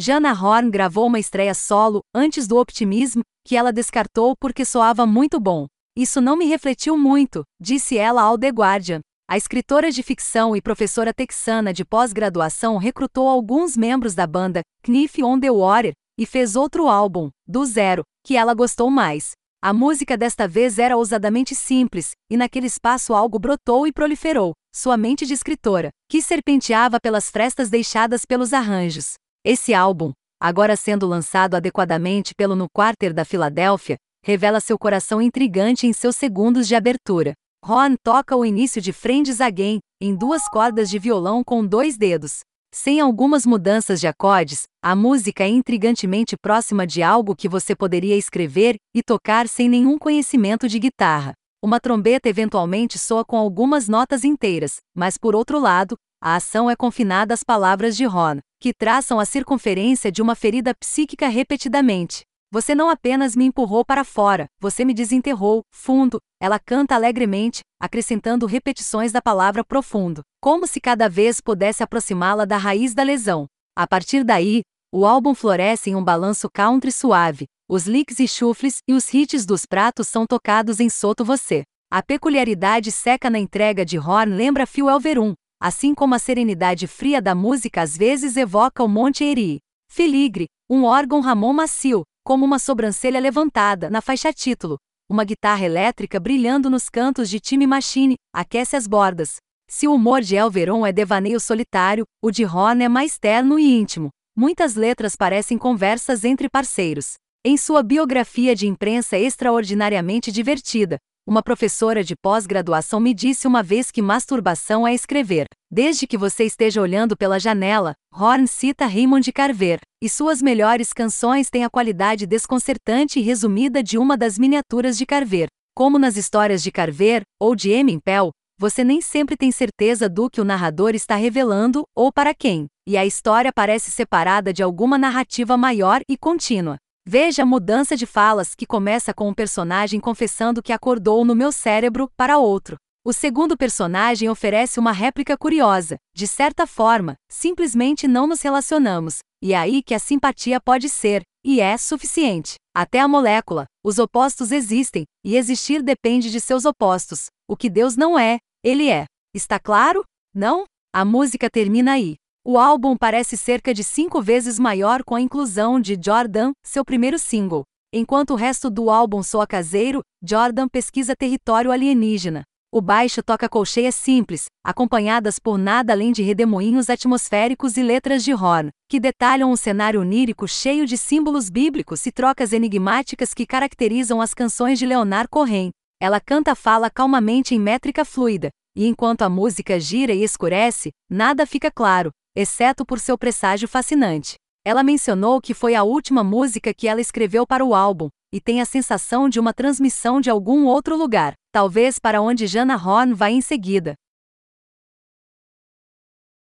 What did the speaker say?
Jana Horn gravou uma estreia solo, antes do Optimism, que ela descartou porque soava muito bom. Isso não me refletiu muito, disse ela ao The Guardian. A escritora de ficção e professora texana de pós-graduação recrutou alguns membros da banda Knife on the Water e fez outro álbum, do zero, que ela gostou mais. A música desta vez era ousadamente simples, e naquele espaço algo brotou e proliferou, sua mente de escritora, que serpenteava pelas frestas deixadas pelos arranjos. Esse álbum, agora sendo lançado adequadamente pelo No Quarter da Filadélfia, revela seu coração intrigante em seus segundos de abertura. Ron toca o início de Friends Again, em duas cordas de violão com dois dedos. Sem algumas mudanças de acordes, a música é intrigantemente próxima de algo que você poderia escrever e tocar sem nenhum conhecimento de guitarra. Uma trombeta eventualmente soa com algumas notas inteiras, mas por outro lado, a ação é confinada às palavras de Ron, que traçam a circunferência de uma ferida psíquica repetidamente. Você não apenas me empurrou para fora, você me desenterrou, fundo. Ela canta alegremente, acrescentando repetições da palavra profundo, como se cada vez pudesse aproximá-la da raiz da lesão. A partir daí, o álbum floresce em um balanço country suave. Os licks e chufles e os hits dos pratos são tocados em soto você. A peculiaridade seca na entrega de Horn lembra Phil Elverum, assim como a serenidade fria da música às vezes evoca o Monte Erie. Filigre, um órgão Ramon macio, como uma sobrancelha levantada na faixa título. Uma guitarra elétrica brilhando nos cantos de Time Machine aquece as bordas. Se o humor de Elveron é devaneio solitário, o de Horn é mais terno e íntimo. Muitas letras parecem conversas entre parceiros. Em sua biografia de imprensa extraordinariamente divertida, uma professora de pós-graduação me disse uma vez que masturbação é escrever. Desde que você esteja olhando pela janela, Horn cita Raymond Carver, e suas melhores canções têm a qualidade desconcertante e resumida de uma das miniaturas de Carver. Como nas histórias de Carver, ou de Emin Pell, você nem sempre tem certeza do que o narrador está revelando ou para quem, e a história parece separada de alguma narrativa maior e contínua. Veja a mudança de falas que começa com um personagem confessando que acordou no meu cérebro para outro. O segundo personagem oferece uma réplica curiosa. De certa forma, simplesmente não nos relacionamos, e é aí que a simpatia pode ser, e é suficiente. Até a molécula, os opostos existem, e existir depende de seus opostos. O que Deus não é, ele é. Está claro? Não? A música termina aí. O álbum parece cerca de cinco vezes maior com a inclusão de Jordan, seu primeiro single. Enquanto o resto do álbum soa caseiro, Jordan pesquisa território alienígena. O baixo toca colcheias simples, acompanhadas por nada além de redemoinhos atmosféricos e letras de horn, que detalham um cenário onírico cheio de símbolos bíblicos e trocas enigmáticas que caracterizam as canções de Leonard Cohen. Ela canta fala calmamente em métrica fluida, e enquanto a música gira e escurece, nada fica claro, exceto por seu presságio fascinante. Ela mencionou que foi a última música que ela escreveu para o álbum, e tem a sensação de uma transmissão de algum outro lugar, talvez para onde Jana Horn vai em seguida.